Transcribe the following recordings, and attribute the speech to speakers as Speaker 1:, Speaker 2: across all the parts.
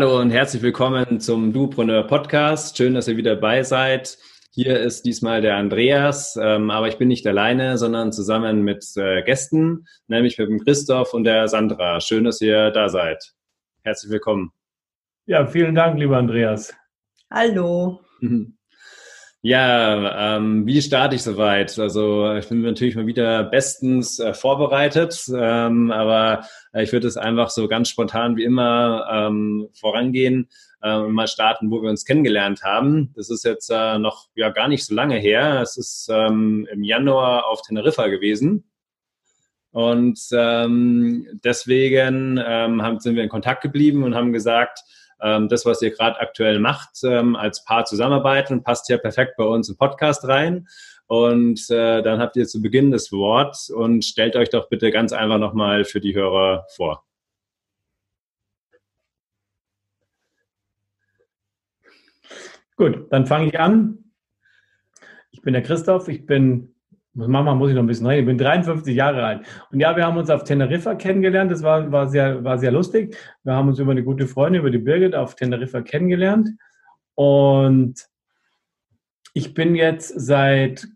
Speaker 1: Hallo und herzlich willkommen zum Dupreneur Podcast. Schön, dass ihr wieder dabei seid. Hier ist diesmal der Andreas, ähm, aber ich bin nicht alleine, sondern zusammen mit äh, Gästen, nämlich mit dem Christoph und der Sandra. Schön, dass ihr da seid. Herzlich willkommen.
Speaker 2: Ja, vielen Dank, lieber Andreas.
Speaker 3: Hallo.
Speaker 1: Ja, ähm, wie starte ich soweit? Also ich bin natürlich mal wieder bestens äh, vorbereitet, ähm, aber ich würde es einfach so ganz spontan wie immer ähm, vorangehen äh, und mal starten, wo wir uns kennengelernt haben. Das ist jetzt äh, noch ja gar nicht so lange her. Es ist ähm, im Januar auf Teneriffa gewesen. Und ähm, deswegen ähm, haben, sind wir in Kontakt geblieben und haben gesagt, ähm, das, was ihr gerade aktuell macht, ähm, als Paar zusammenarbeiten, passt ja perfekt bei uns im Podcast rein. Und äh, dann habt ihr zu Beginn das Wort und stellt euch doch bitte ganz einfach nochmal für die Hörer vor.
Speaker 2: Gut, dann fange ich an. Ich bin der Christoph, ich bin Mama muss ich noch ein bisschen reden. Ich bin 53 Jahre alt. Und ja, wir haben uns auf Teneriffa kennengelernt. Das war, war, sehr, war sehr lustig. Wir haben uns über eine gute Freundin, über die Birgit auf Teneriffa kennengelernt. Und ich bin jetzt seit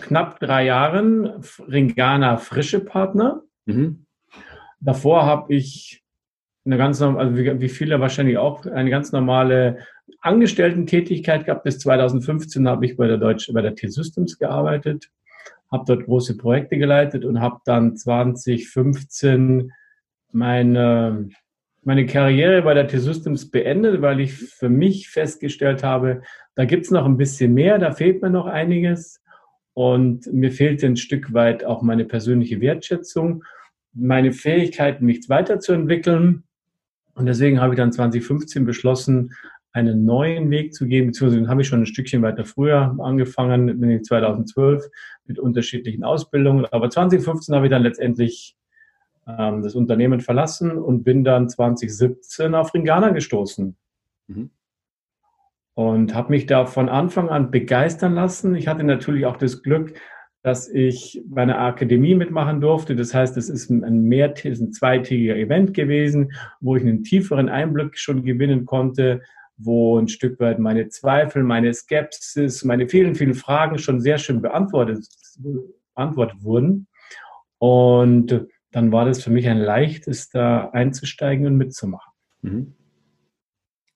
Speaker 2: knapp drei Jahren Ringana Frische Partner. Mhm. Davor habe ich eine ganz also wie, viele wahrscheinlich auch, eine ganz normale Angestellten-Tätigkeit gehabt. Bis 2015 habe ich bei der Deutschen, bei der T-Systems gearbeitet habe dort große Projekte geleitet und habe dann 2015 meine, meine Karriere bei der T-Systems beendet, weil ich für mich festgestellt habe, da gibt es noch ein bisschen mehr, da fehlt mir noch einiges und mir fehlte ein Stück weit auch meine persönliche Wertschätzung, meine Fähigkeit, mich weiterzuentwickeln. Und deswegen habe ich dann 2015 beschlossen, einen neuen Weg zu gehen, beziehungsweise habe ich schon ein Stückchen weiter früher angefangen, bin ich 2012 mit unterschiedlichen Ausbildungen. Aber 2015 habe ich dann letztendlich ähm, das Unternehmen verlassen und bin dann 2017 auf Ringana gestoßen. Mhm. Und habe mich da von Anfang an begeistern lassen. Ich hatte natürlich auch das Glück, dass ich bei einer Akademie mitmachen durfte. Das heißt, es ist ein, mehr, ein zweitägiger Event gewesen, wo ich einen tieferen Einblick schon gewinnen konnte, wo ein Stück weit meine Zweifel, meine Skepsis, meine vielen, vielen Fragen schon sehr schön beantwortet, beantwortet wurden. Und dann war das für mich ein leichtes, da einzusteigen und mitzumachen. Mhm.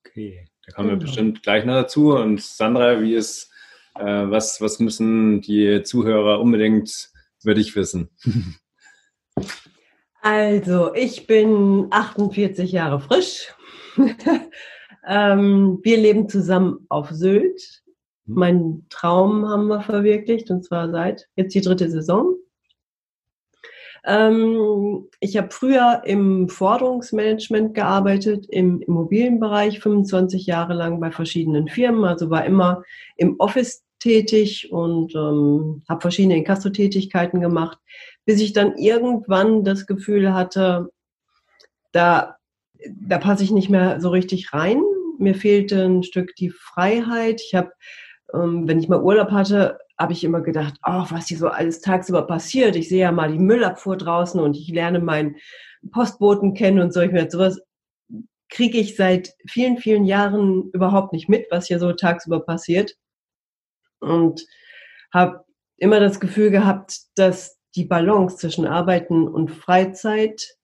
Speaker 1: Okay, da kommen wir genau. bestimmt gleich noch dazu. Und Sandra, wie ist, äh, was, was müssen die Zuhörer unbedingt über dich wissen?
Speaker 3: Also, ich bin 48 Jahre frisch. Ähm, wir leben zusammen auf Sylt. Mhm. Meinen Traum haben wir verwirklicht und zwar seit jetzt die dritte Saison. Ähm, ich habe früher im Forderungsmanagement gearbeitet, im Immobilienbereich, 25 Jahre lang bei verschiedenen Firmen, also war immer im Office tätig und ähm, habe verschiedene Inkasso-Tätigkeiten gemacht, bis ich dann irgendwann das Gefühl hatte, da, da passe ich nicht mehr so richtig rein mir fehlte ein Stück die Freiheit. Ich habe, ähm, wenn ich mal Urlaub hatte, habe ich immer gedacht, oh, was hier so alles tagsüber passiert. Ich sehe ja mal die Müllabfuhr draußen und ich lerne meinen Postboten kennen und so. Ich mir sowas kriege ich seit vielen, vielen Jahren überhaupt nicht mit, was hier so tagsüber passiert. Und habe immer das Gefühl gehabt, dass die Balance zwischen Arbeiten und Freizeit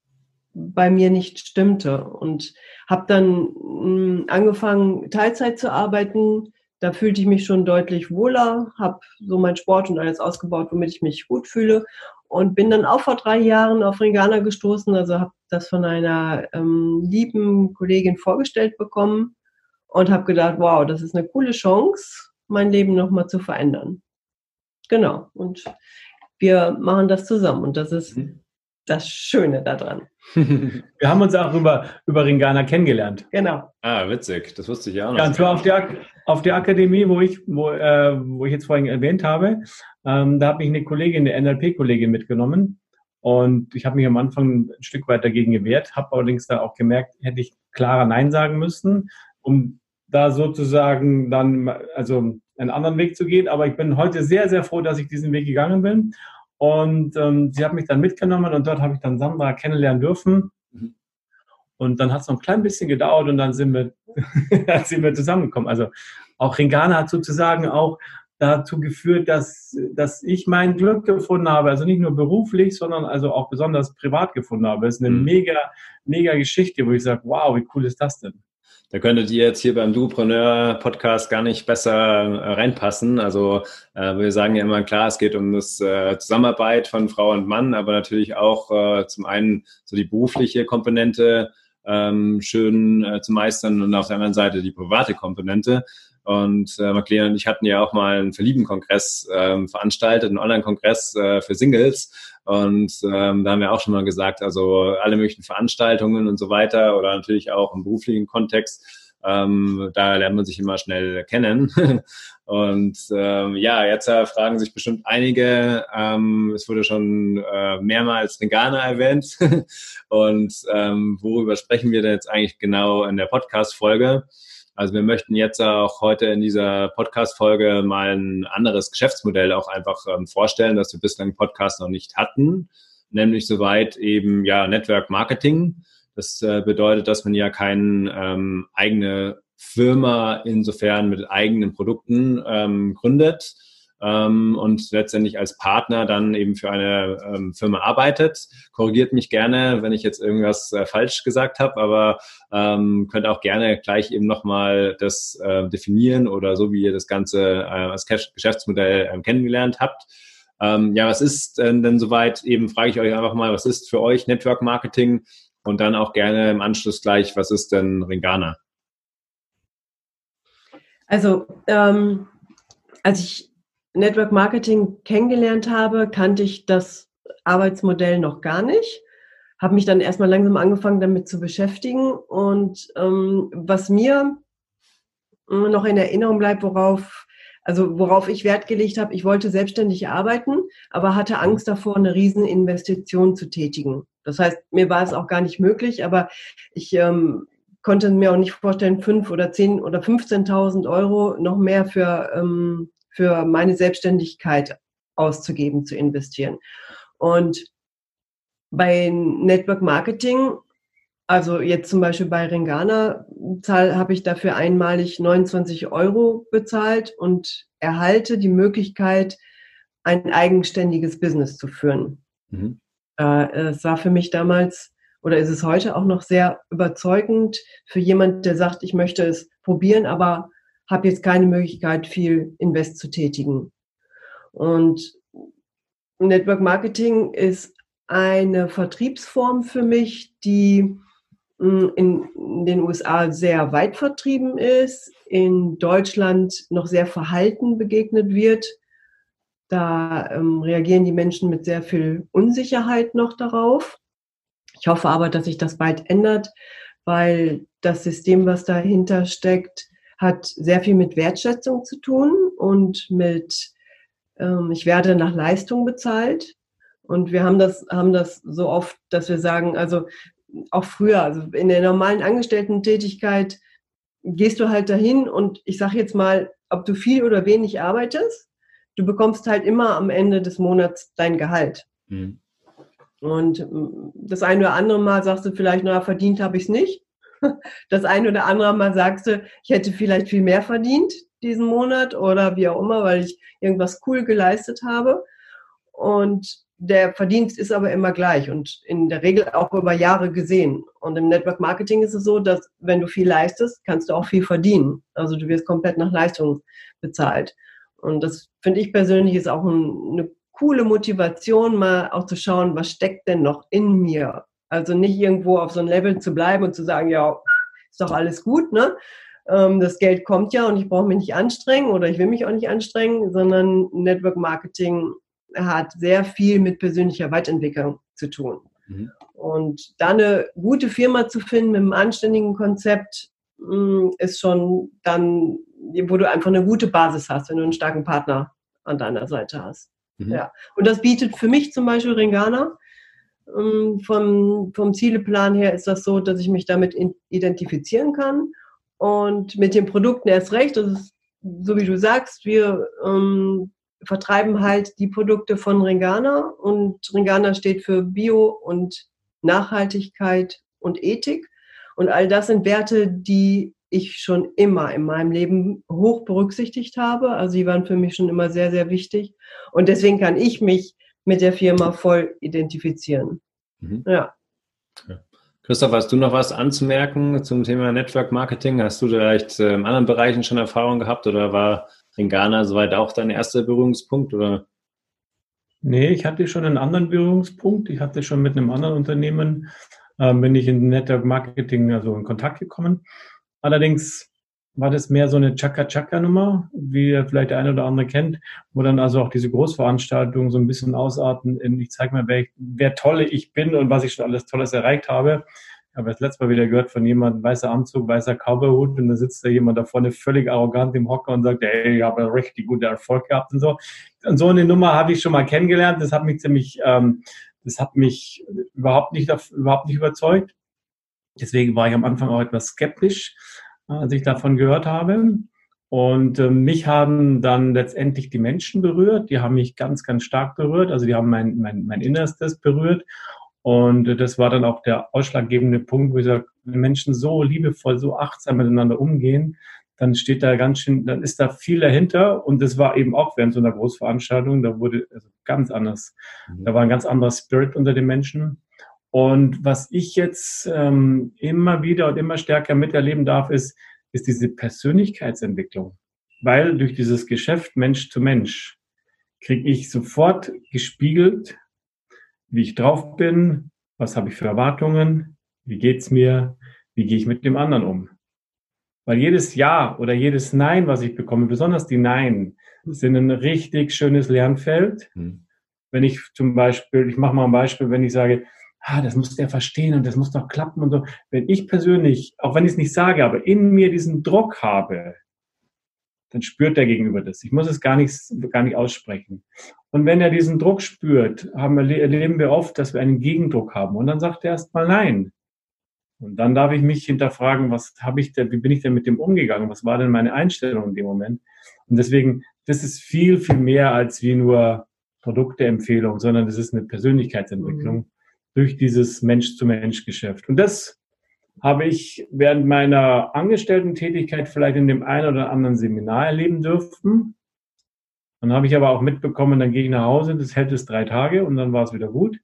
Speaker 3: bei mir nicht stimmte und habe dann hm, angefangen Teilzeit zu arbeiten. Da fühlte ich mich schon deutlich wohler, habe so mein Sport und alles ausgebaut, womit ich mich gut fühle und bin dann auch vor drei Jahren auf Ringana gestoßen. Also habe das von einer ähm, lieben Kollegin vorgestellt bekommen und habe gedacht, wow, das ist eine coole Chance, mein Leben nochmal zu verändern. Genau. Und wir machen das zusammen und das ist mhm das Schöne daran.
Speaker 2: Wir haben uns auch über, über Ringana kennengelernt.
Speaker 3: Genau.
Speaker 1: Ah, witzig. Das wusste ich ja auch noch.
Speaker 2: Ja, und zwar auf der, auf der Akademie, wo ich, wo, äh, wo ich jetzt vorhin erwähnt habe. Ähm, da hat mich eine Kollegin, eine NLP-Kollegin mitgenommen. Und ich habe mich am Anfang ein Stück weit dagegen gewehrt, habe allerdings dann auch gemerkt, hätte ich klarer Nein sagen müssen, um da sozusagen dann also einen anderen Weg zu gehen. Aber ich bin heute sehr, sehr froh, dass ich diesen Weg gegangen bin und ähm, sie hat mich dann mitgenommen und dort habe ich dann Sandra kennenlernen dürfen. Mhm. Und dann hat es noch ein klein bisschen gedauert und dann sind wir, dann sind wir zusammengekommen. Also auch Ringana hat sozusagen auch dazu geführt, dass, dass ich mein Glück gefunden habe. Also nicht nur beruflich, sondern also auch besonders privat gefunden habe. Es ist eine mhm. mega, mega Geschichte, wo ich sage, wow, wie cool ist das denn?
Speaker 1: Da könntet ihr jetzt hier beim Duopreneur-Podcast gar nicht besser äh, reinpassen. Also äh, wir sagen ja immer klar, es geht um das äh, Zusammenarbeit von Frau und Mann, aber natürlich auch äh, zum einen so die berufliche Komponente ähm, schön äh, zu meistern und auf der anderen Seite die private Komponente. Und äh, McLean und ich hatten ja auch mal einen Verlieben-Kongress ähm, veranstaltet, einen Online-Kongress äh, für Singles. Und ähm, da haben wir auch schon mal gesagt, also alle möglichen Veranstaltungen und so weiter oder natürlich auch im beruflichen Kontext, ähm, da lernt man sich immer schnell kennen. und ähm, ja, jetzt äh, fragen sich bestimmt einige, ähm, es wurde schon äh, mehrmals Ringana erwähnt. und ähm, worüber sprechen wir denn jetzt eigentlich genau in der Podcast-Folge? Also wir möchten jetzt auch heute in dieser Podcast-Folge mal ein anderes Geschäftsmodell auch einfach ähm, vorstellen, das wir bislang im Podcast noch nicht hatten, nämlich soweit eben ja Network Marketing. Das äh, bedeutet, dass man ja keine ähm, eigene Firma insofern mit eigenen Produkten ähm, gründet, ähm, und letztendlich als Partner dann eben für eine ähm, Firma arbeitet. Korrigiert mich gerne, wenn ich jetzt irgendwas äh, falsch gesagt habe, aber ähm, könnt auch gerne gleich eben nochmal das äh, definieren oder so, wie ihr das Ganze äh, als Geschäftsmodell äh, kennengelernt habt. Ähm, ja, was ist denn, denn soweit? Eben frage ich euch einfach mal, was ist für euch Network Marketing? Und dann auch gerne im Anschluss gleich, was ist denn Ringana?
Speaker 3: Also, ähm, als ich Network Marketing kennengelernt habe, kannte ich das Arbeitsmodell noch gar nicht. Habe mich dann erstmal langsam angefangen, damit zu beschäftigen. Und ähm, was mir noch in Erinnerung bleibt, worauf, also worauf ich Wert gelegt habe, ich wollte selbstständig arbeiten, aber hatte Angst davor, eine Rieseninvestition zu tätigen. Das heißt, mir war es auch gar nicht möglich, aber ich ähm, konnte mir auch nicht vorstellen, fünf oder zehn oder 15.000 Euro noch mehr für ähm, für meine Selbstständigkeit auszugeben, zu investieren. Und bei Network Marketing, also jetzt zum Beispiel bei Ringana, habe ich dafür einmalig 29 Euro bezahlt und erhalte die Möglichkeit, ein eigenständiges Business zu führen. Mhm. Äh, es war für mich damals oder ist es heute auch noch sehr überzeugend für jemand, der sagt, ich möchte es probieren, aber habe jetzt keine Möglichkeit, viel Invest zu tätigen. Und Network Marketing ist eine Vertriebsform für mich, die hm, in den USA sehr weit vertrieben ist, in Deutschland noch sehr verhalten begegnet wird. Da ähm, reagieren die Menschen mit sehr viel Unsicherheit noch darauf. Ich hoffe aber, dass sich das bald ändert, weil das System, was dahinter steckt, hat sehr viel mit Wertschätzung zu tun und mit, ähm, ich werde nach Leistung bezahlt. Und wir haben das, haben das so oft, dass wir sagen, also auch früher, also in der normalen Angestellten-Tätigkeit gehst du halt dahin und ich sage jetzt mal, ob du viel oder wenig arbeitest, du bekommst halt immer am Ende des Monats dein Gehalt. Mhm. Und ähm, das eine oder andere Mal sagst du vielleicht, naja, verdient habe ich es nicht. Das eine oder andere Mal sagst du, ich hätte vielleicht viel mehr verdient diesen Monat oder wie auch immer, weil ich irgendwas cool geleistet habe. Und der Verdienst ist aber immer gleich und in der Regel auch über Jahre gesehen. Und im Network Marketing ist es so, dass wenn du viel leistest, kannst du auch viel verdienen. Also du wirst komplett nach Leistung bezahlt. Und das finde ich persönlich ist auch ein, eine coole Motivation, mal auch zu schauen, was steckt denn noch in mir? Also nicht irgendwo auf so einem Level zu bleiben und zu sagen, ja, ist doch alles gut, ne? Ähm, das Geld kommt ja und ich brauche mich nicht anstrengen oder ich will mich auch nicht anstrengen, sondern Network Marketing hat sehr viel mit persönlicher Weiterentwicklung zu tun. Mhm. Und da eine gute Firma zu finden mit einem anständigen Konzept, mm, ist schon dann, wo du einfach eine gute Basis hast, wenn du einen starken Partner an deiner Seite hast. Mhm. Ja. Und das bietet für mich zum Beispiel Ringana. Ähm, vom, vom Zieleplan her ist das so, dass ich mich damit identifizieren kann und mit den Produkten erst recht. Das ist, so wie du sagst, wir ähm, vertreiben halt die Produkte von Ringana und Ringana steht für Bio und Nachhaltigkeit und Ethik. Und all das sind Werte, die ich schon immer in meinem Leben hoch berücksichtigt habe. Also die waren für mich schon immer sehr, sehr wichtig. Und deswegen kann ich mich mit der Firma voll identifizieren. Mhm. Ja.
Speaker 1: ja. Christoph, hast du noch was anzumerken zum Thema Network Marketing? Hast du vielleicht in anderen Bereichen schon Erfahrung gehabt oder war Ringana soweit auch dein erster Berührungspunkt? Oder?
Speaker 2: Nee, ich hatte schon einen anderen Berührungspunkt. Ich hatte schon mit einem anderen Unternehmen, äh, bin ich in Network Marketing also in Kontakt gekommen. Allerdings war das mehr so eine Chaka-Chaka-Nummer, wie vielleicht der eine oder andere kennt, wo dann also auch diese Großveranstaltungen so ein bisschen ausarten in, ich zeige mal, wer, wer tolle ich bin und was ich schon alles Tolles erreicht habe. Ich habe das letzte Mal wieder gehört von jemandem, weißer Anzug, weißer Cowboyhut und da sitzt da jemand da vorne völlig arrogant im Hocker und sagt, hey, ich habe richtig guten Erfolg gehabt und so. Und so eine Nummer habe ich schon mal kennengelernt. Das hat mich ziemlich, ähm, das hat mich überhaupt nicht, überhaupt nicht überzeugt. Deswegen war ich am Anfang auch etwas skeptisch als ich davon gehört habe. Und äh, mich haben dann letztendlich die Menschen berührt. Die haben mich ganz, ganz stark berührt. Also die haben mein, mein, mein Innerstes berührt. Und äh, das war dann auch der ausschlaggebende Punkt, wo ich sage, wenn Menschen so liebevoll, so achtsam miteinander umgehen, dann steht da ganz schön, dann ist da viel dahinter. Und das war eben auch während so einer Großveranstaltung, da wurde also ganz anders. Mhm. Da war ein ganz anderer Spirit unter den Menschen. Und was ich jetzt ähm, immer wieder und immer stärker miterleben darf, ist, ist diese Persönlichkeitsentwicklung. Weil durch dieses Geschäft Mensch zu Mensch kriege ich sofort gespiegelt, wie ich drauf bin, was habe ich für Erwartungen, wie geht's mir, wie gehe ich mit dem anderen um. Weil jedes Ja oder jedes Nein, was ich bekomme, besonders die Nein, sind ein richtig schönes Lernfeld. Hm. Wenn ich zum Beispiel, ich mache mal ein Beispiel, wenn ich sage, ah, das muss der verstehen und das muss doch klappen und so. Wenn ich persönlich, auch wenn ich es nicht sage, aber in mir diesen Druck habe, dann spürt der Gegenüber das. Ich muss es gar nicht, gar nicht aussprechen. Und wenn er diesen Druck spürt, haben, erleben wir oft, dass wir einen Gegendruck haben. Und dann sagt er erstmal nein. Und dann darf ich mich hinterfragen, was habe ich denn, wie bin ich denn mit dem umgegangen? Was war denn meine Einstellung in dem Moment? Und deswegen, das ist viel, viel mehr als wie nur Produkteempfehlung, sondern das ist eine Persönlichkeitsentwicklung. Mhm durch dieses Mensch-zu-Mensch-Geschäft. Und das habe ich während meiner Angestellten-Tätigkeit vielleicht in dem einen oder anderen Seminar erleben dürfen. Dann habe ich aber auch mitbekommen, dann gehe ich nach Hause, das hält es drei Tage und dann war es wieder gut.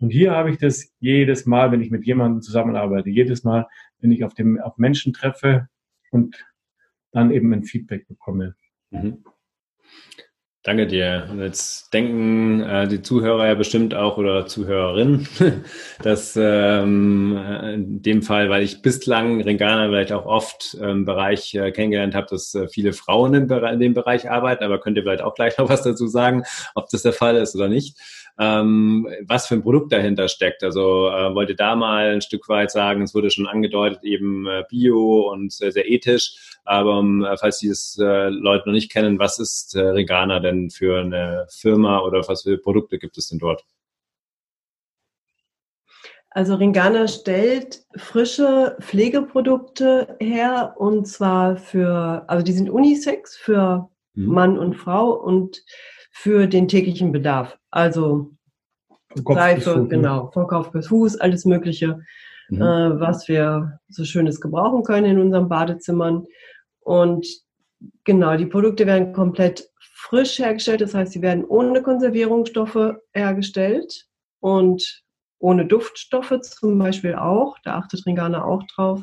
Speaker 2: Und hier habe ich das jedes Mal, wenn ich mit jemandem zusammenarbeite, jedes Mal, wenn ich auf, dem, auf Menschen treffe und dann eben ein Feedback bekomme. Mhm.
Speaker 1: Danke dir. Und jetzt denken äh, die Zuhörer ja bestimmt auch oder Zuhörerinnen, dass ähm, in dem Fall, weil ich bislang Ringana vielleicht auch oft im ähm, Bereich äh, kennengelernt habe, dass äh, viele Frauen in, in, dem Bereich arbeiten, aber könnt ihr vielleicht auch gleich noch was dazu sagen, ob das der Fall ist oder nicht ähm, was für ein Produkt dahinter steckt. Also äh, wollte da mal ein Stück weit sagen, es wurde schon angedeutet, eben äh, bio und sehr, sehr ethisch. Aber äh, falls die es äh, Leute noch nicht kennen, was ist äh, Regana denn für eine Firma oder was für Produkte gibt es denn dort?
Speaker 3: Also Ringana stellt frische Pflegeprodukte her und zwar für, also die sind Unisex für mhm. Mann und Frau und für den täglichen Bedarf. Also Seife, ne? genau, von Kopf bis Fuß, alles Mögliche, mhm. äh, was wir so Schönes gebrauchen können in unseren Badezimmern. Und genau, die Produkte werden komplett frisch hergestellt, das heißt, sie werden ohne Konservierungsstoffe hergestellt und ohne Duftstoffe zum Beispiel auch. Da achtet Ringana auch drauf.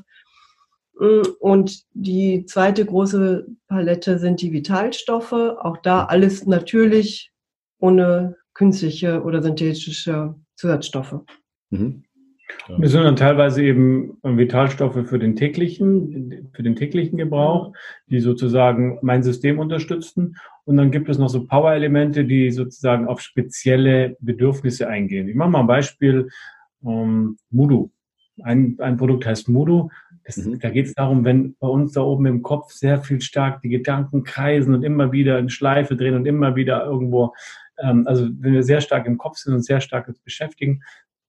Speaker 3: Mm, und die zweite große Palette sind die Vitalstoffe. Auch da alles natürlich ohne künstliche oder synthetische Zusatzstoffe. Mhm.
Speaker 2: Ja. Das sind dann teilweise eben Vitalstoffe für den täglichen, für den täglichen Gebrauch, die sozusagen mein System unterstützen. Und dann gibt es noch so Power-Elemente, die sozusagen auf spezielle Bedürfnisse eingehen. Ich mache mal ein Beispiel. Ähm, Mudu. Ein, ein Produkt heißt Mudu. Das, mhm. Da geht es darum, wenn bei uns da oben im Kopf sehr viel stark die Gedanken kreisen und immer wieder in Schleife drehen und immer wieder irgendwo, ähm, also wenn wir sehr stark im Kopf sind und sehr stark uns beschäftigen,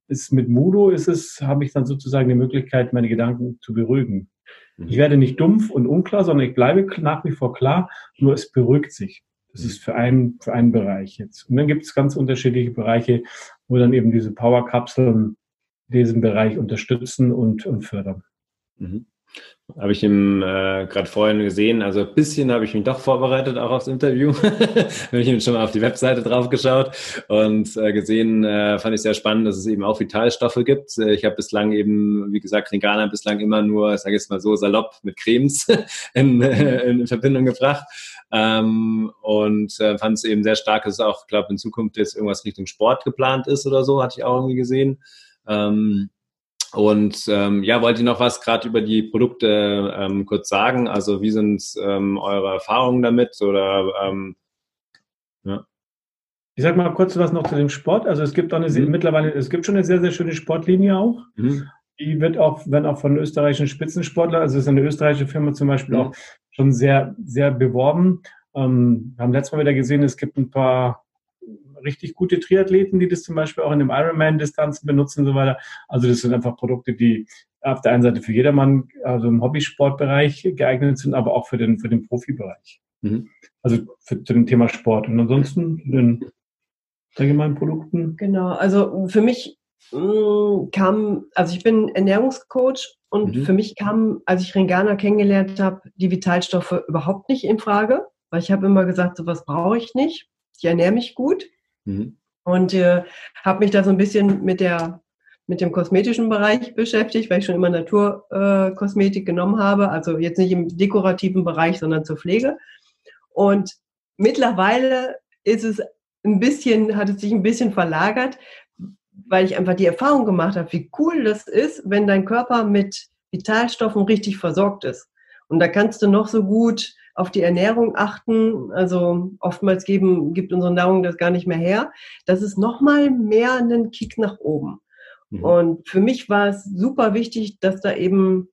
Speaker 2: ist mit Mudo ist es, habe ich dann sozusagen die Möglichkeit, meine Gedanken zu beruhigen. Mhm. Ich werde nicht dumpf und unklar, sondern ich bleibe nach wie vor klar, nur es beruhigt sich. Das ist für einen, für einen Bereich jetzt. Und dann gibt es ganz unterschiedliche Bereiche, wo dann eben diese Powerkapseln diesen Bereich unterstützen und, und fördern.
Speaker 1: Mhm. Habe ich ihm äh, gerade vorhin gesehen. Also ein bisschen habe ich mich doch vorbereitet, auch aufs Interview. habe ich ihm schon mal auf die Webseite drauf geschaut und äh, gesehen, äh, fand ich sehr spannend, dass es eben auch Vitalstoffe gibt. Äh, ich habe bislang eben, wie gesagt, Ringana bislang immer nur, sage ich jetzt mal so salopp, mit Cremes in, äh, in Verbindung gebracht. Ähm, und äh, fand es eben sehr stark, dass es auch, glaube in Zukunft jetzt irgendwas Richtung Sport geplant ist oder so, hatte ich auch irgendwie gesehen. Ähm, und ähm, ja, wollt ihr noch was gerade über die Produkte ähm, kurz sagen? Also wie sind ähm, eure Erfahrungen damit? Oder ähm,
Speaker 2: ja. Ich sag mal kurz was noch zu dem Sport. Also es gibt auch eine mhm. mittlerweile, es gibt schon eine sehr, sehr schöne Sportlinie auch. Mhm. Die wird auch, wenn auch von österreichischen Spitzensportlern, also es ist eine österreichische Firma zum Beispiel mhm. auch schon sehr, sehr beworben. Ähm, wir haben letztes Mal wieder gesehen, es gibt ein paar richtig gute Triathleten, die das zum Beispiel auch in dem Ironman-Distanzen benutzen und so weiter. Also das sind einfach Produkte, die auf der einen Seite für jedermann, also im Hobbysportbereich geeignet sind, aber auch für den, für den Profibereich. Mhm. Also für, zu dem Thema Sport. Und ansonsten den allgemeinen Produkten?
Speaker 3: Genau, also für mich mh, mm, kam, also ich bin Ernährungscoach und mhm. für mich kam, als ich Ringana kennengelernt habe, die Vitalstoffe überhaupt nicht in Frage, weil ich habe immer gesagt, sowas brauche ich nicht. Ich ernähre mich gut. Mhm. Und äh, habe mich da so ein bisschen mit der mit dem kosmetischen Bereich beschäftigt, weil ich schon immer Naturkosmetik äh, genommen habe, also jetzt nicht im dekorativen Bereich, sondern zur Pflege. Und mittlerweile ist es ein bisschen, hat es sich ein bisschen verlagert, weil ich einfach die Erfahrung gemacht habe, wie cool das ist, wenn dein Körper mit Vitalstoffen richtig versorgt ist. Und da kannst du noch so gut auf die Ernährung achten. Also oftmals geben, gibt unsere Nahrung das gar nicht mehr her. Das ist nochmal mehr einen Kick nach oben. Mhm. Und für mich war es super wichtig, dass da eben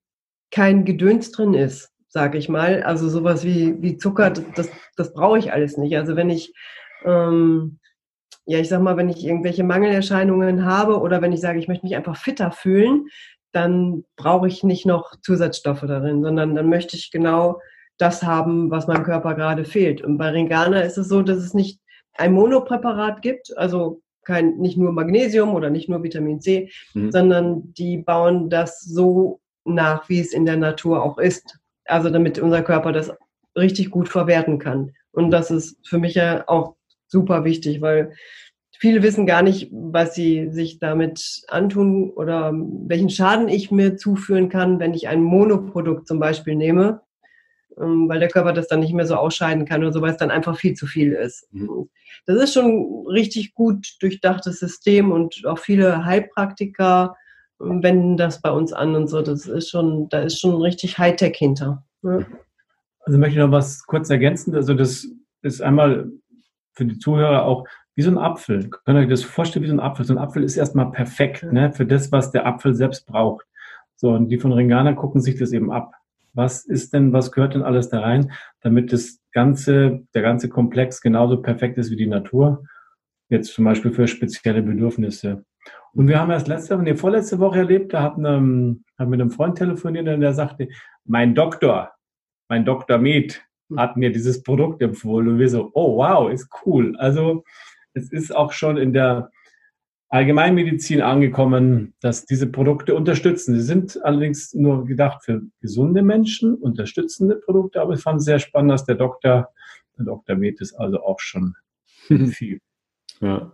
Speaker 3: kein Gedöns drin ist, sage ich mal. Also sowas wie, wie Zucker, das, das brauche ich alles nicht. Also wenn ich, ähm, ja, ich sag mal, wenn ich irgendwelche Mangelerscheinungen habe oder wenn ich sage, ich möchte mich einfach fitter fühlen, dann brauche ich nicht noch Zusatzstoffe darin, sondern dann möchte ich genau das haben, was meinem Körper gerade fehlt. Und bei Ringana ist es so, dass es nicht ein Monopräparat gibt, also kein, nicht nur Magnesium oder nicht nur Vitamin C, mhm. sondern die bauen das so nach, wie es in der Natur auch ist. Also damit unser Körper das richtig gut verwerten kann. Und das ist für mich ja auch super wichtig, weil viele wissen gar nicht, was sie sich damit antun oder welchen Schaden ich mir zuführen kann, wenn ich ein Monoprodukt zum Beispiel nehme ähm, weil der Körper das dann nicht mehr so ausscheiden kann oder so, weil es dann einfach viel zu viel ist. Mhm. Das ist schon ein richtig gut durchdachtes System und auch viele Heilpraktiker ähm, wenden das bei uns an und so. Das ist schon, da ist schon richtig Hightech hinter.
Speaker 2: Also möchte ich noch was kurz ergänzen. Also das ist einmal für die Zuhörer auch wie so ein Apfel. Könnt ihr euch das vorstellen wie so ein Apfel? So ein Apfel ist erstmal perfekt ne, für das, was der Apfel selbst braucht. So, und die von Ringana gucken sich das eben ab was ist denn, was gehört denn alles da rein, damit das ganze, der ganze Komplex genauso perfekt ist wie die Natur. Jetzt zum Beispiel für spezielle Bedürfnisse. Und wir haben erst letzte, nee, vorletzte Woche erlebt, da hatten, ähm, haben mit einem Freund telefoniert und der sagte, mein Doktor, mein Doktor Med hat mir dieses Produkt empfohlen und wir so, oh wow, ist cool. Also es ist auch schon in der Allgemeinmedizin angekommen, dass diese Produkte unterstützen. Sie sind allerdings nur gedacht für gesunde Menschen, unterstützende Produkte, aber ich fand es sehr spannend, dass der Doktor, der Dr. Metis also auch schon viel.
Speaker 1: Ja,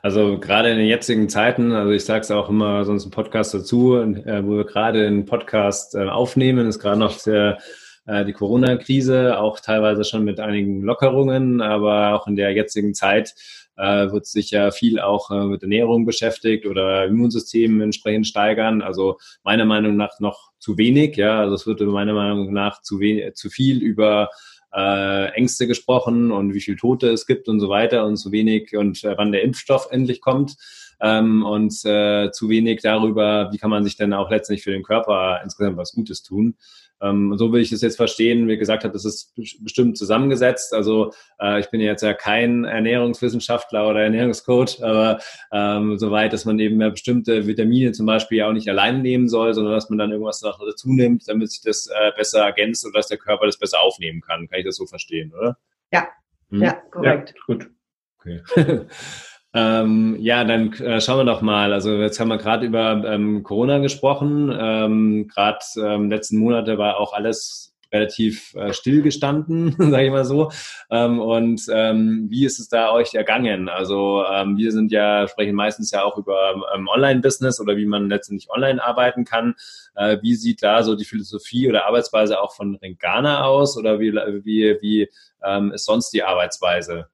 Speaker 1: also gerade in den jetzigen Zeiten, also ich sage es auch immer sonst im Podcast dazu, äh, wo wir gerade einen Podcast äh, aufnehmen, ist gerade noch der äh, die Corona-Krise, auch teilweise schon mit einigen Lockerungen, aber auch in der jetzigen Zeit äh, wird sich ja viel auch äh, mit Ernährung beschäftigt oder Immunsystem entsprechend steigern. Also meiner Meinung nach noch zu wenig. Ja, also es wird meiner Meinung nach zu, wenig, zu viel über äh, Ängste gesprochen und wie viel Tote es gibt und so weiter und zu wenig und äh, wann der Impfstoff endlich kommt ähm, und äh, zu wenig darüber, wie kann man sich denn auch letztlich für den Körper insgesamt was Gutes tun. Ähm, so will ich es jetzt verstehen. Wie gesagt habe, das ist bestimmt zusammengesetzt. Also äh, ich bin jetzt ja kein Ernährungswissenschaftler oder Ernährungscoach, aber ähm, soweit, dass man eben mehr bestimmte Vitamine zum Beispiel auch nicht allein nehmen soll, sondern dass man dann irgendwas dazu nimmt, damit sich das äh, besser ergänzt und dass der Körper das besser aufnehmen kann. Kann ich das so verstehen, oder?
Speaker 3: Ja, hm? ja, korrekt. Ja, gut.
Speaker 1: Okay. Ähm, ja, dann äh, schauen wir doch mal. Also jetzt haben wir gerade über ähm, Corona gesprochen. Ähm, gerade ähm, letzten Monate war auch alles relativ äh, stillgestanden, sage ich mal so. Ähm, und ähm, wie ist es da euch ergangen? Also ähm, wir sind ja, sprechen meistens ja auch über ähm, Online-Business oder wie man letztendlich online arbeiten kann. Äh, wie sieht da so die Philosophie oder Arbeitsweise auch von Ringana aus oder wie, wie, wie ähm, ist sonst die Arbeitsweise?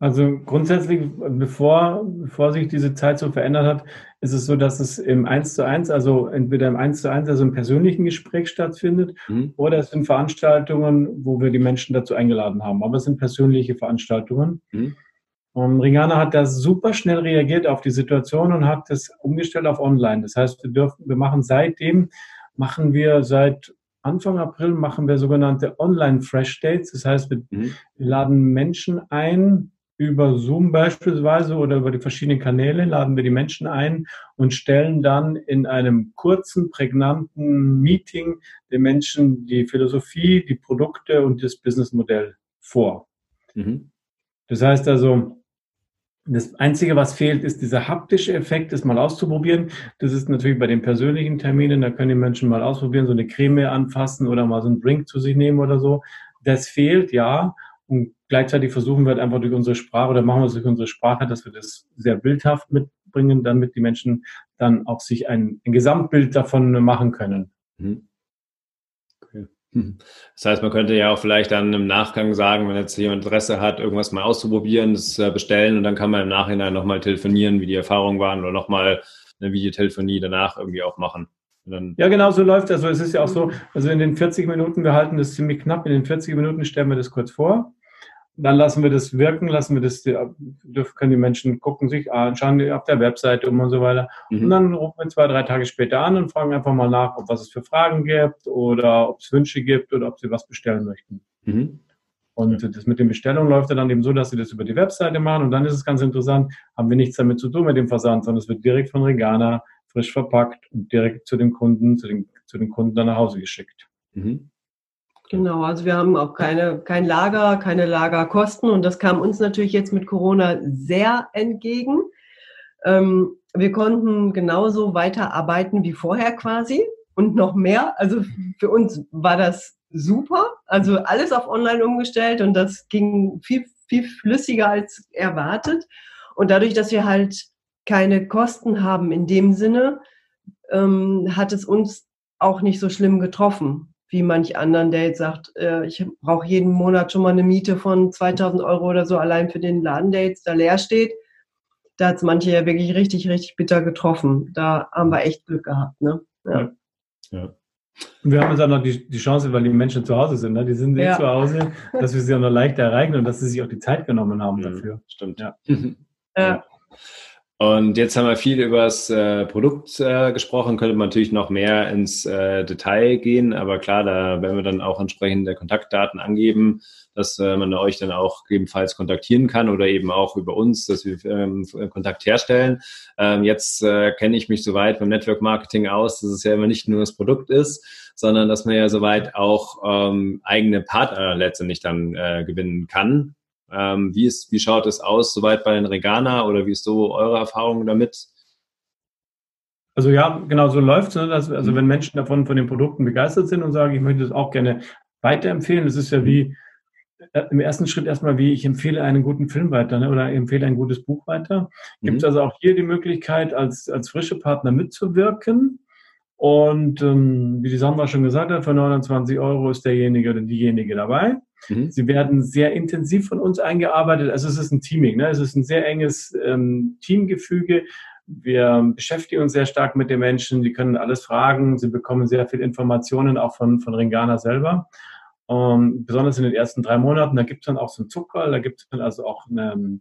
Speaker 2: Also grundsätzlich, bevor, bevor sich diese Zeit so verändert hat, ist es so, dass es im 1 zu 1, also entweder im 1 zu 1, also im persönlichen Gespräch stattfindet, mhm. oder es sind Veranstaltungen, wo wir die Menschen dazu eingeladen haben. Aber es sind persönliche Veranstaltungen. Mhm. Und Ringana hat da super schnell reagiert auf die Situation und hat das umgestellt auf online. Das heißt, wir dürfen, wir machen seitdem, machen wir seit Anfang April machen wir sogenannte Online Fresh Dates. Das heißt, wir, mhm. wir laden Menschen ein, über Zoom beispielsweise oder über die verschiedenen Kanäle laden wir die Menschen ein und stellen dann in einem kurzen, prägnanten Meeting den Menschen die Philosophie, die Produkte und das Businessmodell vor. Mhm. Das heißt also, das Einzige, was fehlt, ist dieser haptische Effekt, das mal auszuprobieren. Das ist natürlich bei den persönlichen Terminen, da können die Menschen mal ausprobieren, so eine Creme anfassen oder mal so einen Drink zu sich nehmen oder so. Das fehlt, ja. Und gleichzeitig versuchen wir halt einfach durch unsere Sprache oder machen wir es durch unsere Sprache, dass wir das sehr bildhaft mitbringen, damit die Menschen dann auch sich ein, ein Gesamtbild davon machen können. Mhm.
Speaker 1: Mhm. Das heißt, man könnte ja auch vielleicht dann im Nachgang sagen, wenn jetzt jemand Interesse hat, irgendwas mal auszuprobieren, das äh, bestellen und dann kann man im Nachhinein nochmal telefonieren, wie die Erfahrungen waren oder nochmal eine Videotelefonie danach irgendwie auch machen.
Speaker 2: ja, genau so läuft das. Also es ist ja auch so, also in den 40 Minuten, wir halten das ziemlich knapp, in den 40 Minuten stellen wir das kurz vor dann lassen wir das wirken, lassen wir das, dürfen, können die Menschen gucken, sich anschauen auf der Webseite um und so weiter. Mhm. Und dann rufen wir zwei, drei Tage später an und fragen einfach mal nach, ob was es für Fragen gibt oder ob es Wünsche gibt oder ob sie was bestellen möchten. Mhm. Und das mit den Bestellungen läuft dann eben so, dass sie das über die Webseite machen und dann ist es ganz interessant, haben wir nichts damit zu tun mit dem Versand, sondern es wird direkt von Regana frisch verpackt und direkt zu dem Kunden, zu den, zu den Kunden dann nach Hause geschickt. Mhm.
Speaker 3: Genau, also wir haben auch keine, kein Lager, keine Lagerkosten und das kam uns natürlich jetzt mit Corona sehr entgegen. Ähm, wir konnten genauso weiterarbeiten wie vorher quasi und noch mehr. Also für uns war das super. Also alles auf Online umgestellt und das ging viel, viel flüssiger als erwartet. Und dadurch, dass wir halt keine Kosten haben in dem Sinne, ähm, hat es uns auch nicht so schlimm getroffen wie manch anderen, der jetzt sagt, äh, ich brauche jeden Monat schon mal eine Miete von 2000 Euro oder so allein für den Laden, der jetzt da leer steht. Da hat es manche ja wirklich richtig, richtig bitter getroffen. Da haben wir echt Glück gehabt. Ne? Ja.
Speaker 2: ja. Und wir haben jetzt auch noch die, die Chance, weil die Menschen zu Hause sind, ne? die sind nicht ja. zu Hause, dass wir sie auch noch leichter erreichen und dass sie sich auch die Zeit genommen haben dafür.
Speaker 1: Stimmt. Ja. ja. Und jetzt haben wir viel über das äh, Produkt äh, gesprochen, könnte man natürlich noch mehr ins äh, Detail gehen, aber klar, da werden wir dann auch entsprechende Kontaktdaten angeben, dass äh, man euch dann auch gegebenenfalls kontaktieren kann oder eben auch über uns, dass wir ähm, Kontakt herstellen. Ähm, jetzt äh, kenne ich mich soweit beim Network Marketing aus, dass es ja immer nicht nur das Produkt ist, sondern dass man ja soweit auch ähm, eigene Partner letztendlich dann äh, gewinnen kann. Ähm, wie, ist, wie schaut es aus soweit bei den Regana oder wie ist so eure Erfahrung damit?
Speaker 2: Also ja, genau so läuft es. Ne? also mhm. wenn Menschen davon von den Produkten begeistert sind und sagen, ich möchte das auch gerne weiterempfehlen, das ist ja wie äh, im ersten Schritt erstmal, wie ich empfehle einen guten Film weiter ne? oder empfehle ein gutes Buch weiter. Gibt es mhm. also auch hier die Möglichkeit, als, als frische Partner mitzuwirken. Und ähm, wie die Sandra schon gesagt hat, für 29 Euro ist derjenige oder diejenige dabei. Mhm. Sie werden sehr intensiv von uns eingearbeitet. Also es ist ein Teaming, ne? es ist ein sehr enges ähm, Teamgefüge. Wir beschäftigen uns sehr stark mit den Menschen. Die können alles fragen. Sie bekommen sehr viel Informationen auch von, von Ringana selber. Ähm, besonders in den ersten drei Monaten. Da gibt es dann auch so einen Zucker, da gibt es dann also auch eine,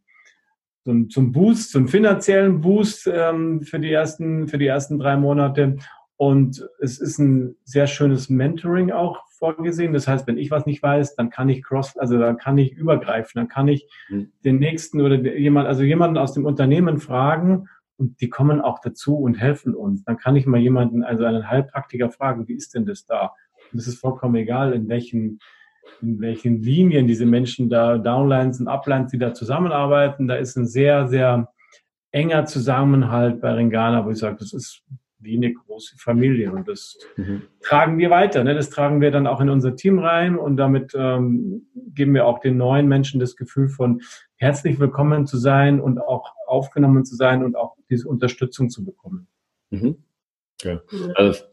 Speaker 2: so einen, so einen Boost, so einen finanziellen Boost ähm, für, die ersten, für die ersten drei Monate. Und es ist ein sehr schönes Mentoring auch vorgesehen. Das heißt, wenn ich was nicht weiß, dann kann ich cross, also dann kann ich übergreifen, dann kann ich mhm. den nächsten oder jemand, also jemanden aus dem Unternehmen fragen und die kommen auch dazu und helfen uns. Dann kann ich mal jemanden, also einen Heilpraktiker fragen, wie ist denn das da? Und es ist vollkommen egal, in welchen, in welchen Linien diese Menschen da, Downlines und Uplines, die da zusammenarbeiten. Da ist ein sehr, sehr enger Zusammenhalt bei Ringana, wo ich sage, das ist wie eine große Familie und das mhm. tragen wir weiter. Ne? Das tragen wir dann auch in unser Team rein und damit ähm, geben wir auch den neuen Menschen das Gefühl von herzlich willkommen zu sein und auch aufgenommen zu sein und auch diese Unterstützung zu bekommen.
Speaker 1: Mhm. Okay. Also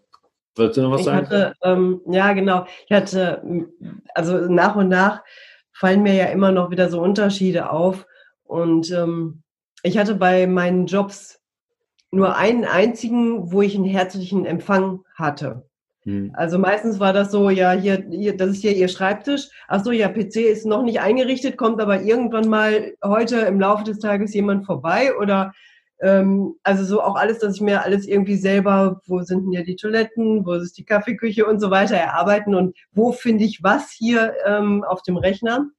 Speaker 1: Wolltest du noch was
Speaker 3: ich
Speaker 1: sagen?
Speaker 3: Hatte, ähm, ja, genau. Ich hatte, also nach und nach fallen mir ja immer noch wieder so Unterschiede auf. Und ähm, ich hatte bei meinen Jobs nur einen einzigen, wo ich einen herzlichen Empfang hatte. Hm. Also meistens war das so, ja, hier, hier, das ist hier Ihr Schreibtisch. Ach so, ja, PC ist noch nicht eingerichtet, kommt aber irgendwann mal heute im Laufe des Tages jemand vorbei oder ähm, also so auch alles, dass ich mir alles irgendwie selber, wo sind denn hier die Toiletten, wo ist die Kaffeeküche und so weiter erarbeiten und wo finde ich was hier ähm, auf dem Rechner.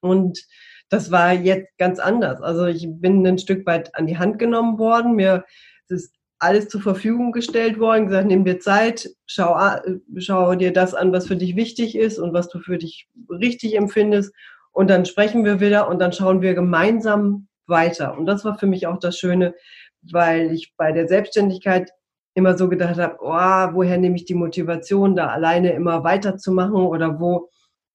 Speaker 3: Und das war jetzt ganz anders. Also ich bin ein Stück weit an die Hand genommen worden. Mir ist alles zur Verfügung gestellt worden, gesagt, nimm dir Zeit, schau, schau dir das an, was für dich wichtig ist und was du für dich richtig empfindest. Und dann sprechen wir wieder und dann schauen wir gemeinsam weiter. Und das war für mich auch das Schöne, weil ich bei der Selbstständigkeit immer so gedacht habe, oh, woher nehme ich die Motivation, da alleine immer weiterzumachen oder wo.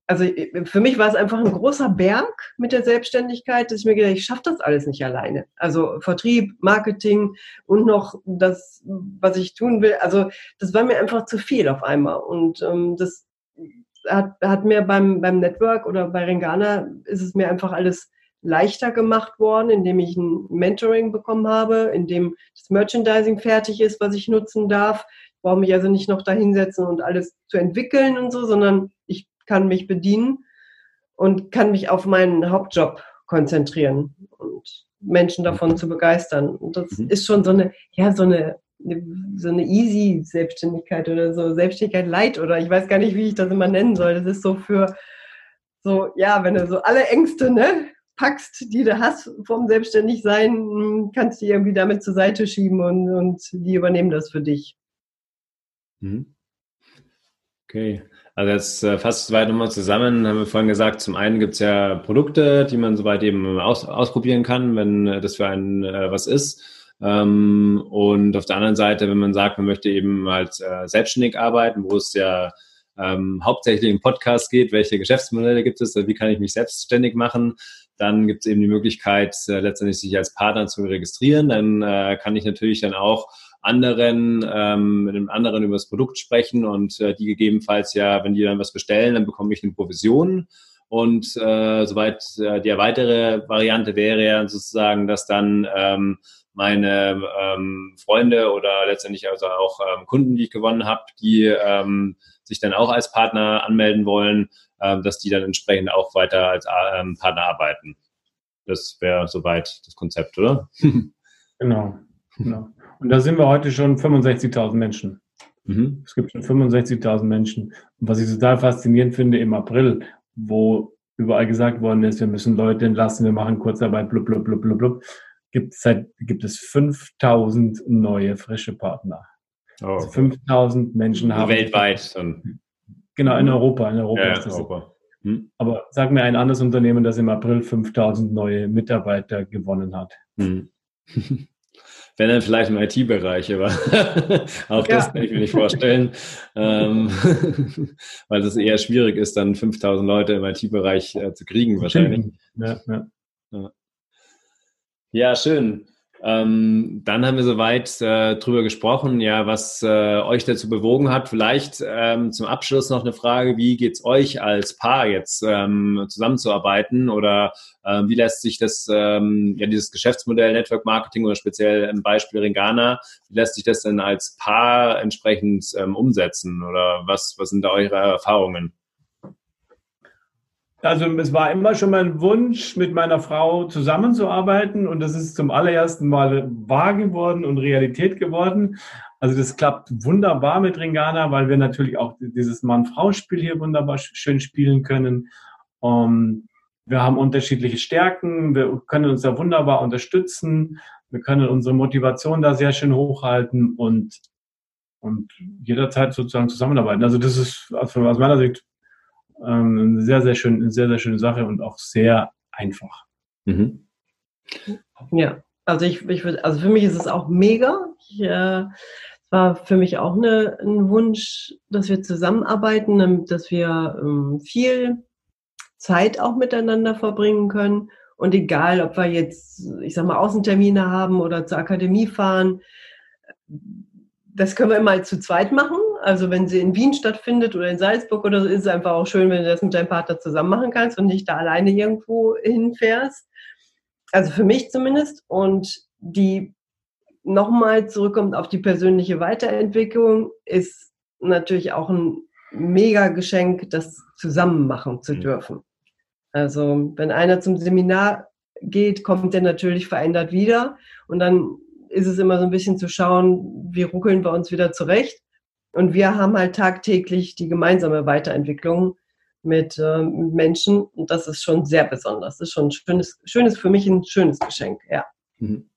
Speaker 3: Also für mich war es einfach ein großer Berg mit der Selbstständigkeit, dass ich mir gedacht, ich schaffe das alles nicht alleine. Also Vertrieb, Marketing und noch das, was ich tun will. Also das war mir einfach zu viel auf einmal. Und ähm, das hat, hat mir beim, beim Network oder bei Ringana ist es mir einfach alles leichter gemacht worden, indem ich ein Mentoring bekommen habe, indem das Merchandising fertig ist, was ich nutzen darf. Ich brauche mich also nicht noch da hinsetzen und alles zu entwickeln und so, sondern kann mich bedienen und kann mich auf meinen Hauptjob konzentrieren und Menschen davon zu begeistern. Und das mhm. ist schon so eine, ja, so eine, so eine easy Selbstständigkeit oder so Selbstständigkeit light oder ich weiß gar nicht, wie ich das immer nennen soll. Das ist so für so, ja, wenn du so alle Ängste, ne, packst, die du hast vom Selbstständigsein, kannst du die irgendwie damit zur Seite schieben und, und die übernehmen das für dich.
Speaker 1: Mhm. Okay, also jetzt äh, fasst soweit nochmal zusammen, haben wir vorhin gesagt, zum einen gibt es ja Produkte, die man soweit eben aus, ausprobieren kann, wenn äh, das für einen äh, was ist. Ähm, und auf der anderen Seite, wenn man sagt, man möchte eben halt äh, selbstständig arbeiten, wo es ja ähm, hauptsächlich im Podcast geht, welche Geschäftsmodelle gibt es, wie kann ich mich selbstständig machen, dann gibt es eben die Möglichkeit, äh, letztendlich sich als Partner zu registrieren. Dann äh, kann ich natürlich dann auch anderen, ähm, mit einem anderen über das Produkt sprechen und äh, die gegebenenfalls ja, wenn die dann was bestellen, dann bekomme ich eine Provision. Und äh, soweit äh, die weitere Variante wäre ja sozusagen, dass dann ähm, meine ähm, Freunde oder letztendlich also auch ähm, Kunden, die ich gewonnen habe, die ähm, sich dann auch als Partner anmelden wollen, ähm, dass die dann entsprechend auch weiter als ähm, Partner arbeiten. Das wäre soweit das Konzept, oder?
Speaker 2: genau, genau. Und da sind wir heute schon 65.000 Menschen. Mhm. Es gibt schon 65.000 Menschen. Und was ich total faszinierend finde, im April, wo überall gesagt worden ist, wir müssen Leute entlassen, wir machen Kurzarbeit, blub, blub, blub, blub, blub, gibt es, seit, gibt es 5000 neue frische Partner. Oh. Also 5000 Menschen haben.
Speaker 1: Weltweit dann.
Speaker 2: Genau, in Europa. In Europa ja, ist das. Europa. Hm. Aber sag mir ein anderes Unternehmen, das im April 5000 neue Mitarbeiter gewonnen hat. Hm.
Speaker 1: Wenn dann vielleicht im IT-Bereich, aber auch das kann ich mir nicht vorstellen, ähm, weil es eher schwierig ist, dann 5000 Leute im IT-Bereich äh, zu kriegen wahrscheinlich. Ja, ja. ja, schön. Ähm, dann haben wir soweit äh, drüber gesprochen, ja, was äh, euch dazu bewogen hat. Vielleicht ähm, zum Abschluss noch eine Frage: Wie geht's euch als Paar jetzt ähm, zusammenzuarbeiten oder ähm, wie lässt sich das, ähm, ja, dieses Geschäftsmodell Network Marketing oder speziell im Beispiel Ringana, wie lässt sich das denn als Paar entsprechend ähm, umsetzen oder was, was sind da eure Erfahrungen?
Speaker 2: Also es war immer schon mein Wunsch, mit meiner Frau zusammenzuarbeiten und das ist zum allerersten Mal wahr geworden und Realität geworden. Also das klappt wunderbar mit Ringana, weil wir natürlich auch dieses Mann-Frau-Spiel hier wunderbar schön spielen können. Um, ähm, wir haben unterschiedliche Stärken, wir können uns da wunderbar unterstützen, wir können unsere Motivation da sehr schön hochhalten und, und jederzeit sozusagen zusammenarbeiten. Also das ist aus meiner Sicht ähm, eine sehr, sehr schön, eine sehr, sehr schöne Sache und auch sehr einfach. Mhm.
Speaker 3: Ja, also ich, ich würde, also für mich ist es auch mega. Ich, äh, es war für mich auch eine, ein Wunsch, dass wir zusammenarbeiten, dass wir ähm, viel Zeit auch miteinander verbringen können. Und egal, ob wir jetzt, ich sag mal, Außentermine haben oder zur Akademie fahren, das können wir immer zu zweit machen. Also wenn sie in Wien stattfindet oder in Salzburg oder so, ist es einfach auch schön, wenn du das mit deinem Partner zusammen machen kannst und nicht da alleine irgendwo hinfährst. Also für mich zumindest. Und die nochmal zurückkommt auf die persönliche Weiterentwicklung, ist natürlich auch ein mega Geschenk, das zusammen machen zu mhm. dürfen. Also wenn einer zum Seminar geht, kommt der natürlich verändert wieder und dann ist es immer so ein bisschen zu schauen, wie ruckeln wir uns wieder zurecht. Und wir haben halt tagtäglich die gemeinsame Weiterentwicklung mit äh, Menschen und das ist schon sehr besonders. Das ist schon ein schönes, schönes für mich ein schönes Geschenk, ja. Mhm.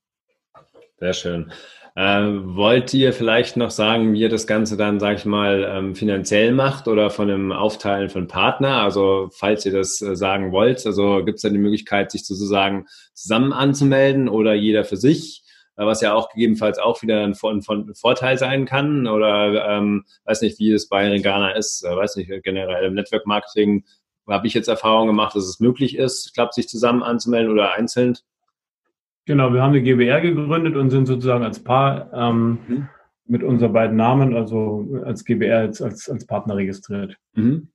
Speaker 1: Sehr schön. Äh, wollt ihr vielleicht noch sagen, wie ihr das Ganze dann, sag ich mal, ähm, finanziell macht oder von einem Aufteilen von Partner? Also falls ihr das äh, sagen wollt, also gibt es dann die Möglichkeit, sich sozusagen zusammen anzumelden oder jeder für sich? Was ja auch gegebenenfalls auch wieder ein, von, von Vorteil sein kann oder ähm, weiß nicht, wie es bei Regana ist, äh, weiß nicht, generell im Network Marketing habe ich jetzt Erfahrung gemacht, dass es möglich ist, klappt sich zusammen anzumelden oder einzeln.
Speaker 2: Genau, wir haben die GBR gegründet und sind sozusagen als Paar ähm, mhm. mit unseren beiden Namen, also als GBR als, als, als Partner registriert. Mhm.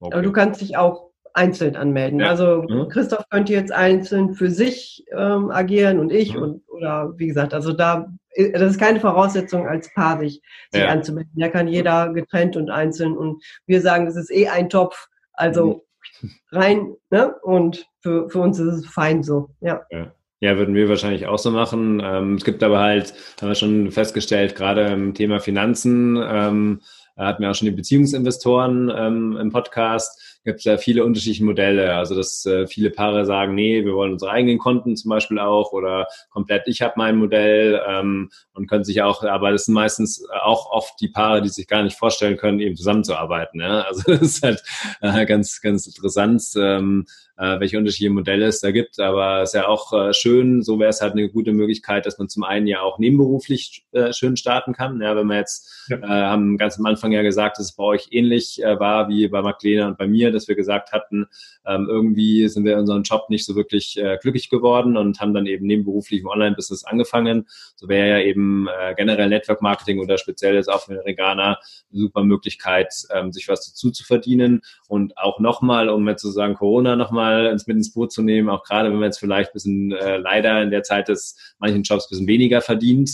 Speaker 3: Okay. Aber du kannst dich auch einzeln anmelden. Ja. Also mhm. Christoph könnte jetzt einzeln für sich ähm, agieren und ich mhm. und oder wie gesagt, also da das ist keine Voraussetzung als Paar sich, sich ja. anzumelden. Da kann jeder getrennt und einzeln und wir sagen, das ist eh ein Topf, also mhm. rein, ne? Und für, für uns ist es fein so, ja.
Speaker 1: ja. Ja, würden wir wahrscheinlich auch so machen. Ähm, es gibt aber halt, haben wir schon festgestellt, gerade im Thema Finanzen, ähm, hatten wir auch schon die Beziehungsinvestoren ähm, im Podcast, gibt es ja viele unterschiedliche Modelle. Also dass äh, viele Paare sagen, nee, wir wollen unsere eigenen Konten zum Beispiel auch oder komplett, ich habe mein Modell ähm, und können sich auch, aber das sind meistens auch oft die Paare, die sich gar nicht vorstellen können, eben zusammenzuarbeiten. Ja? Also das ist halt äh, ganz, ganz interessant. Ähm, äh, welche unterschiedlichen Modelle es da gibt. Aber es ist ja auch äh, schön, so wäre es halt eine gute Möglichkeit, dass man zum einen ja auch nebenberuflich äh, schön starten kann. Ja, wenn wir jetzt ja. äh, haben ganz am Anfang ja gesagt, dass es bei euch ähnlich äh, war wie bei Marklena und bei mir, dass wir gesagt hatten, ähm, irgendwie sind wir in unserem Job nicht so wirklich äh, glücklich geworden und haben dann eben nebenberuflich im Online-Business angefangen. So wäre ja eben äh, generell Network Marketing oder speziell jetzt auch für Regana eine super Möglichkeit, ähm, sich was dazu zu verdienen. Und auch nochmal, um jetzt sozusagen Corona nochmal mal ins, mit ins Boot zu nehmen, auch gerade wenn man jetzt vielleicht ein bisschen äh, leider in der Zeit des manchen Jobs ein bisschen weniger verdient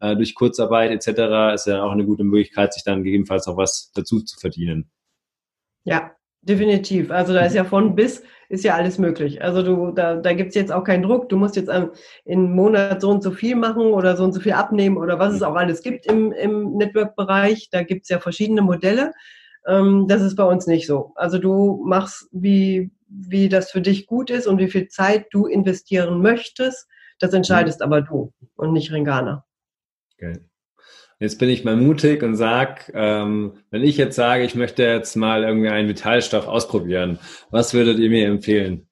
Speaker 1: äh, durch Kurzarbeit etc., ist ja auch eine gute Möglichkeit, sich dann gegebenenfalls auch was dazu zu verdienen.
Speaker 3: Ja, definitiv. Also da ist ja von bis ist ja alles möglich. Also du, da, da gibt es jetzt auch keinen Druck. Du musst jetzt ähm, im Monat so und so viel machen oder so und so viel abnehmen oder was es auch alles gibt im, im Network-Bereich. Da gibt es ja verschiedene Modelle. Ähm, das ist bei uns nicht so. Also du machst wie, wie das für dich gut ist und wie viel Zeit du investieren möchtest. Das entscheidest mhm. aber du und nicht Ringana.
Speaker 1: Okay. Jetzt bin ich mal mutig und sag, ähm, wenn ich jetzt sage, ich möchte jetzt mal irgendwie einen Vitalstoff ausprobieren, was würdet ihr mir empfehlen?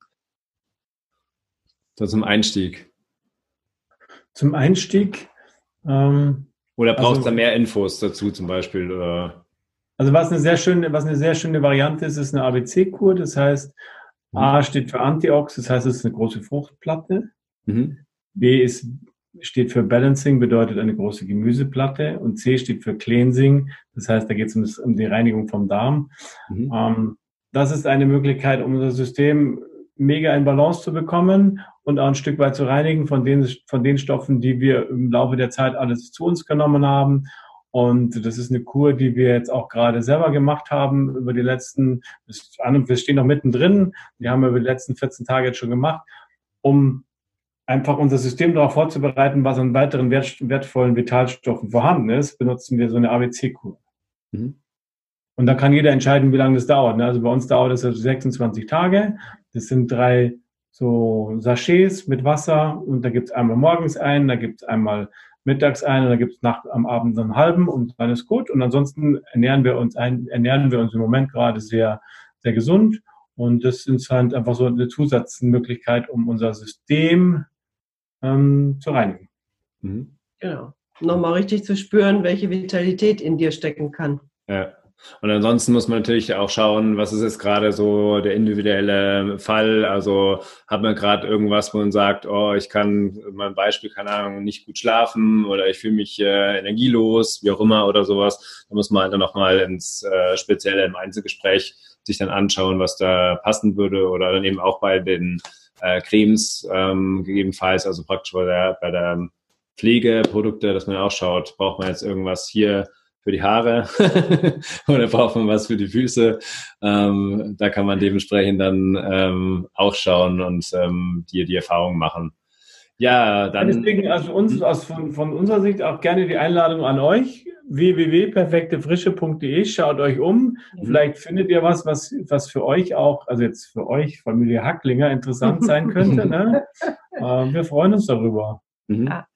Speaker 1: So zum Einstieg.
Speaker 2: Zum Einstieg. Ähm,
Speaker 1: oder brauchst also, du da mehr Infos dazu zum Beispiel? Oder?
Speaker 2: Also was eine sehr schöne, was eine sehr schöne Variante ist, ist eine ABC-Kur. Das heißt, Mhm. A steht für Antiox, das heißt, es ist eine große Fruchtplatte. Mhm. B ist, steht für Balancing, bedeutet eine große Gemüseplatte. Und C steht für Cleansing, das heißt, da geht es um, um, die Reinigung vom Darm. Mhm. Ähm, das ist eine Möglichkeit, um unser System mega in Balance zu bekommen und auch ein Stück weit zu reinigen von den, von den Stoffen, die wir im Laufe der Zeit alles zu uns genommen haben und das ist eine Kur, die wir jetzt auch gerade selber gemacht haben über die letzten, wir stehen noch mittendrin, wir haben über die letzten 14 Tage jetzt schon gemacht, um einfach unser System darauf vorzubereiten, was an weiteren wert, wertvollen Vitalstoffen vorhanden ist, benutzen wir so eine ABC-Kur. Mhm. Und da kann jeder entscheiden, wie lange das dauert. Ne? Also bei uns dauert es 26 Tage. Das sind drei so Sachets mit Wasser und da gibt es einmal morgens einen, da gibt es einmal mittags eine, da gibt es nach am Abend einen halben und dann ist gut. Und ansonsten ernähren wir uns ein, ernähren wir uns im Moment gerade sehr, sehr gesund. Und das ist halt einfach so eine Zusatzmöglichkeit, um unser System ähm, zu reinigen.
Speaker 3: Mhm. Genau. Nochmal richtig zu spüren, welche Vitalität in dir stecken kann.
Speaker 1: Ja. Und ansonsten muss man natürlich auch schauen, was ist jetzt gerade so der individuelle Fall. Also hat man gerade irgendwas, wo man sagt, oh, ich kann, mein Beispiel, keine Ahnung, nicht gut schlafen oder ich fühle mich äh, energielos, wie auch immer oder sowas. Da muss man dann nochmal ins äh, Spezielle im Einzelgespräch sich dann anschauen, was da passen würde oder dann eben auch bei den äh, Cremes ähm, gegebenenfalls, also praktisch bei der, bei der Pflegeprodukte, dass man auch schaut, braucht man jetzt irgendwas hier für die Haare oder braucht man was für die Füße. Ähm, da kann man dementsprechend dann ähm, auch schauen und ähm, die, die Erfahrungen machen.
Speaker 2: Ja, dann. Deswegen, also uns, aus, von, von unserer Sicht auch gerne die Einladung an euch. www.perfektefrische.de. Schaut euch um. Mhm. Vielleicht findet ihr was, was, was für euch auch, also jetzt für euch, Familie Hacklinger, interessant sein könnte. Ne? äh, wir freuen uns darüber.
Speaker 1: Mhm. Ja,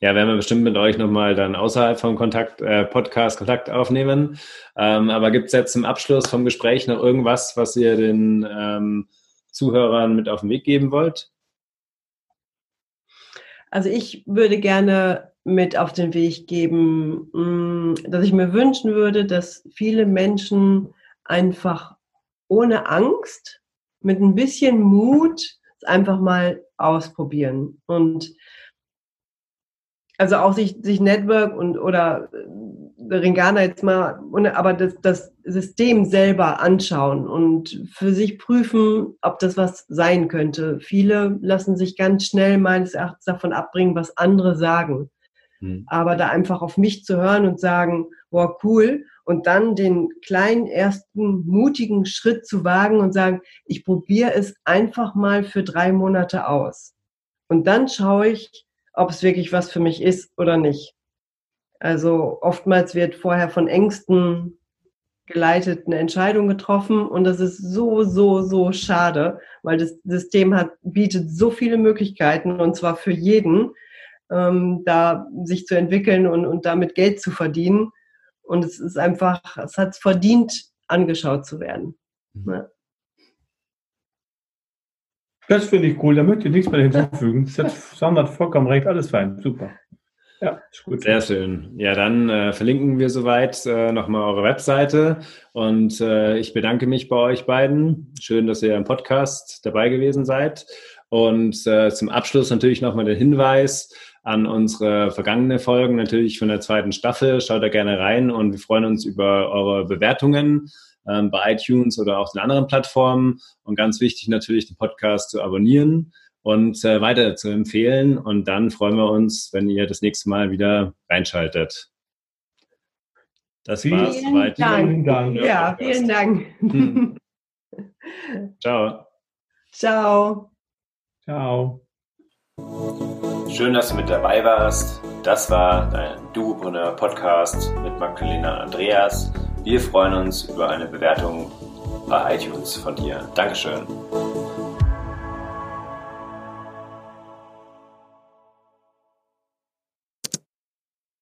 Speaker 1: werden wir bestimmt mit euch nochmal dann außerhalb vom Kontakt, äh, Podcast Kontakt aufnehmen. Ähm, aber gibt es jetzt zum Abschluss vom Gespräch noch irgendwas, was ihr den ähm, Zuhörern mit auf den Weg geben wollt?
Speaker 3: Also ich würde gerne mit auf den Weg geben, mm, dass ich mir wünschen würde, dass viele Menschen einfach ohne Angst, mit ein bisschen Mut, es einfach mal ausprobieren. Und also auch sich, sich Network und oder äh, Ringana jetzt mal, aber das, das System selber anschauen und für sich prüfen, ob das was sein könnte. Viele lassen sich ganz schnell meines Erachtens davon abbringen, was andere sagen. Hm. Aber da einfach auf mich zu hören und sagen, boah, cool, und dann den kleinen ersten mutigen Schritt zu wagen und sagen, ich probiere es einfach mal für drei Monate aus. Und dann schaue ich, ob es wirklich was für mich ist oder nicht. Also oftmals wird vorher von Ängsten geleitet eine Entscheidung getroffen und das ist so, so, so schade, weil das System hat, bietet so viele Möglichkeiten und zwar für jeden, ähm, da sich zu entwickeln und, und damit Geld zu verdienen. Und es ist einfach, es hat es verdient, angeschaut zu werden. Mhm. Ja.
Speaker 2: Das finde ich cool, da möchte ich nichts mehr hinzufügen. Sandra hat vollkommen recht, alles fein, super.
Speaker 1: Ja, ist gut. Sehr schön. Ja, dann äh, verlinken wir soweit äh, nochmal eure Webseite und äh, ich bedanke mich bei euch beiden. Schön, dass ihr im Podcast dabei gewesen seid. Und äh, zum Abschluss natürlich nochmal der Hinweis an unsere vergangene Folgen natürlich von der zweiten Staffel. Schaut da gerne rein und wir freuen uns über eure Bewertungen ähm, bei iTunes oder auch den anderen Plattformen. Und ganz wichtig natürlich, den Podcast zu abonnieren und äh, weiter zu empfehlen. Und dann freuen wir uns, wenn ihr das nächste Mal wieder reinschaltet.
Speaker 3: Das vielen war's. Soweit. Vielen Dank. Ja, vielen Dank. Hm.
Speaker 1: Ciao.
Speaker 3: Ciao.
Speaker 2: Ciao.
Speaker 1: Schön, dass du mit dabei warst. Das war dein Duopreneur Podcast mit Magdalena Andreas. Wir freuen uns über eine Bewertung bei iTunes von dir. Dankeschön.